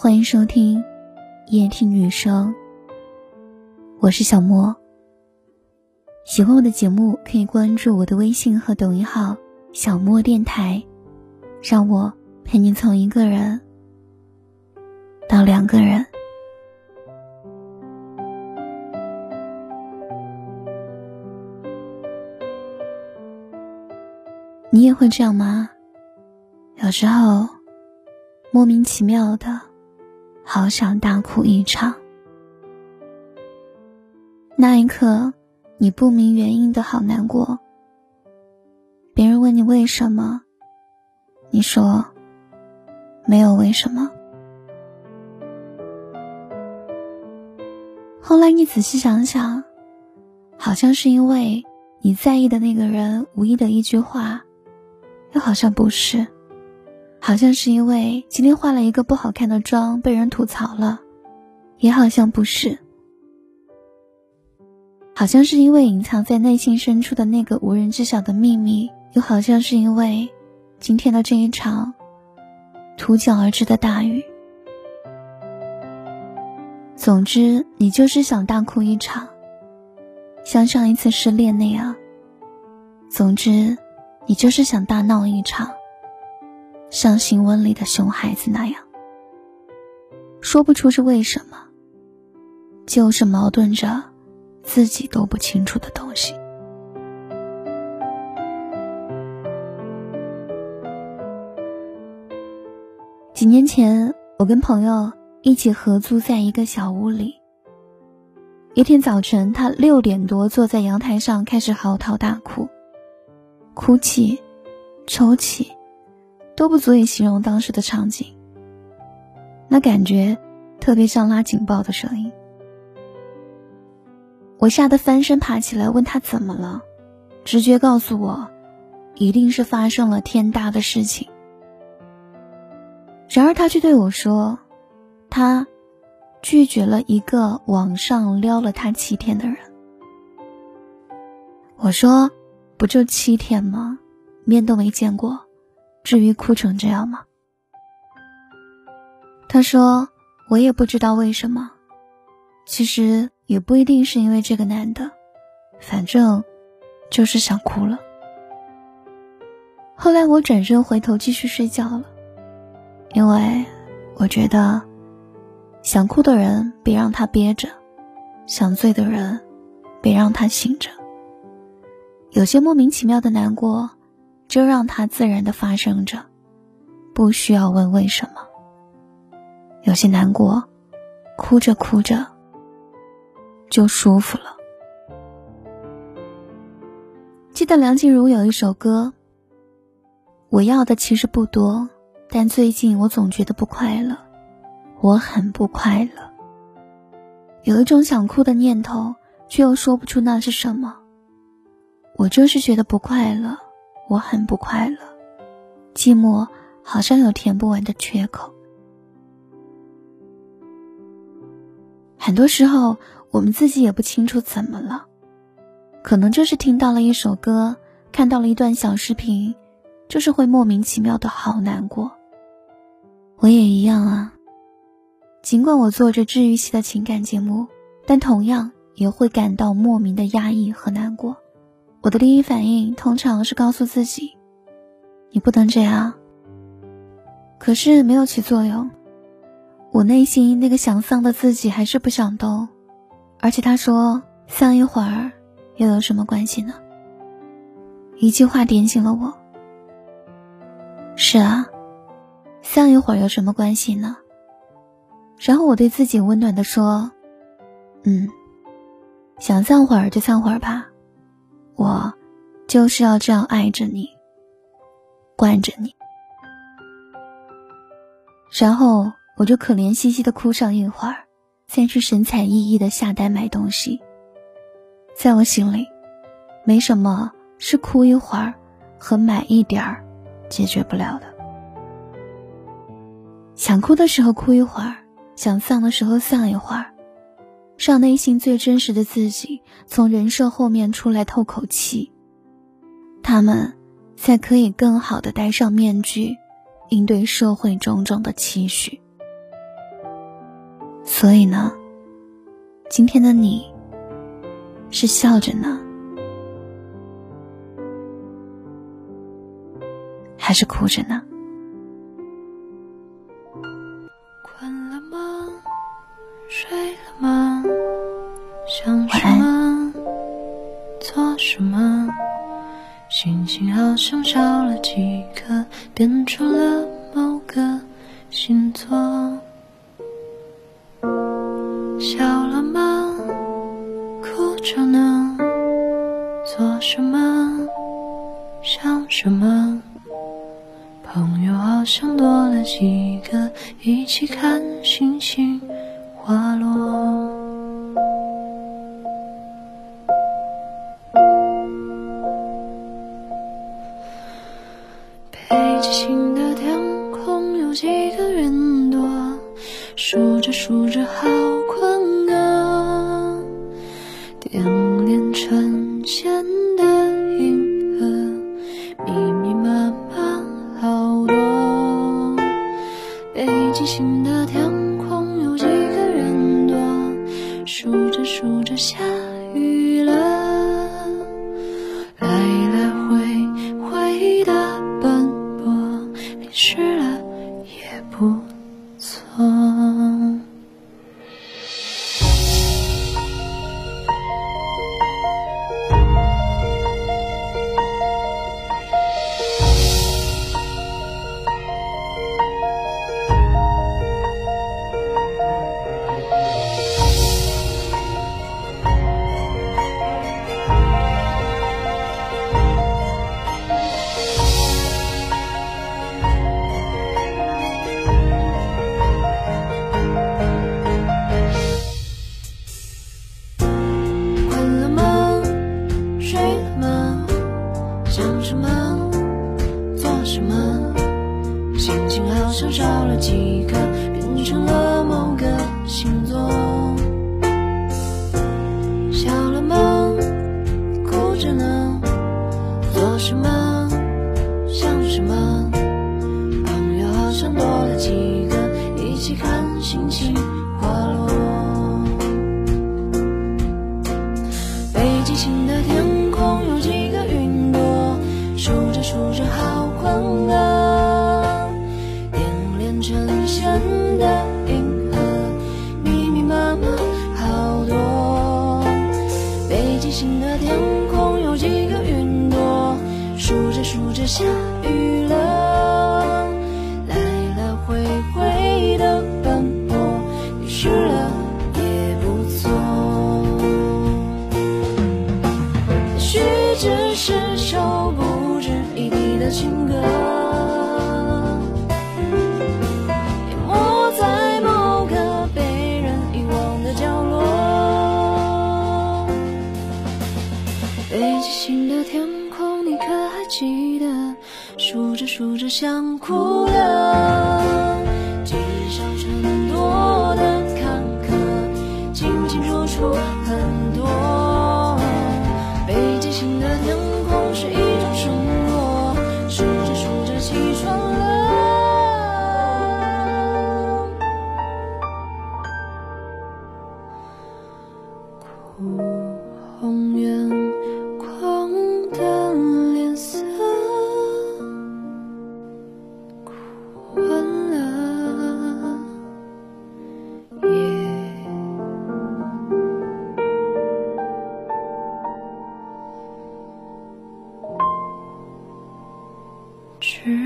欢迎收听夜听女生，我是小莫。喜欢我的节目，可以关注我的微信和抖音号“小莫电台”，让我陪你从一个人到两个人。你也会这样吗？有时候莫名其妙的。好想大哭一场。那一刻，你不明原因的好难过。别人问你为什么，你说没有为什么。后来你仔细想想，好像是因为你在意的那个人无意的一句话，又好像不是。好像是因为今天化了一个不好看的妆被人吐槽了，也好像不是。好像是因为隐藏在内心深处的那个无人知晓的秘密，又好像是因为今天的这一场突降而至的大雨。总之，你就是想大哭一场，像上一次失恋那样。总之，你就是想大闹一场。像新闻里的熊孩子那样，说不出是为什么，就是矛盾着自己都不清楚的东西。几年前，我跟朋友一起合租在一个小屋里。一天早晨，他六点多坐在阳台上开始嚎啕大哭，哭泣，抽泣。都不足以形容当时的场景。那感觉特别像拉警报的声音。我吓得翻身爬起来问他怎么了，直觉告诉我，一定是发生了天大的事情。然而他却对我说，他拒绝了一个网上撩了他七天的人。我说，不就七天吗？面都没见过。至于哭成这样吗？他说：“我也不知道为什么，其实也不一定是因为这个男的，反正就是想哭了。”后来我转身回头继续睡觉了，因为我觉得想哭的人别让他憋着，想醉的人别让他醒着。有些莫名其妙的难过。就让它自然的发生着，不需要问为什么。有些难过，哭着哭着就舒服了。记得梁静茹有一首歌：“我要的其实不多，但最近我总觉得不快乐，我很不快乐。有一种想哭的念头，却又说不出那是什么。我就是觉得不快乐。”我很不快乐，寂寞好像有填不完的缺口。很多时候，我们自己也不清楚怎么了，可能就是听到了一首歌，看到了一段小视频，就是会莫名其妙的好难过。我也一样啊。尽管我做着治愈系的情感节目，但同样也会感到莫名的压抑和难过。我的第一反应通常是告诉自己：“你不能这样。”可是没有起作用。我内心那个想丧的自己还是不想动，而且他说：“丧一会儿又有什么关系呢？”一句话点醒了我。是啊，丧一会儿有什么关系呢？然后我对自己温暖的说：“嗯，想丧会儿就丧会儿吧。”我就是要这样爱着你，惯着你，然后我就可怜兮兮的哭上一会儿，再去神采奕奕的下单买东西。在我心里，没什么是哭一会儿和买一点儿解决不了的。想哭的时候哭一会儿，想丧的时候丧一会儿。让内心最真实的自己从人设后面出来透口气，他们才可以更好的戴上面具，应对社会种种的期许。所以呢，今天的你是笑着呢，还是哭着呢？了几个，变成了某个星座。笑了吗？哭着呢？做什么？想什么？朋友好像多了几个，一起看星星滑落。好的银河，密密麻麻好多。北极星的天空有几个云朵，数着数着下雨了。来来回回的奔波，淋湿了也不错。也许只是首不值一提的情歌，记得？数着数着想哭了，积少成多的坎坷，清清楚楚很多。北极星的天空是一种承诺，数着数着起床了。哭红眼去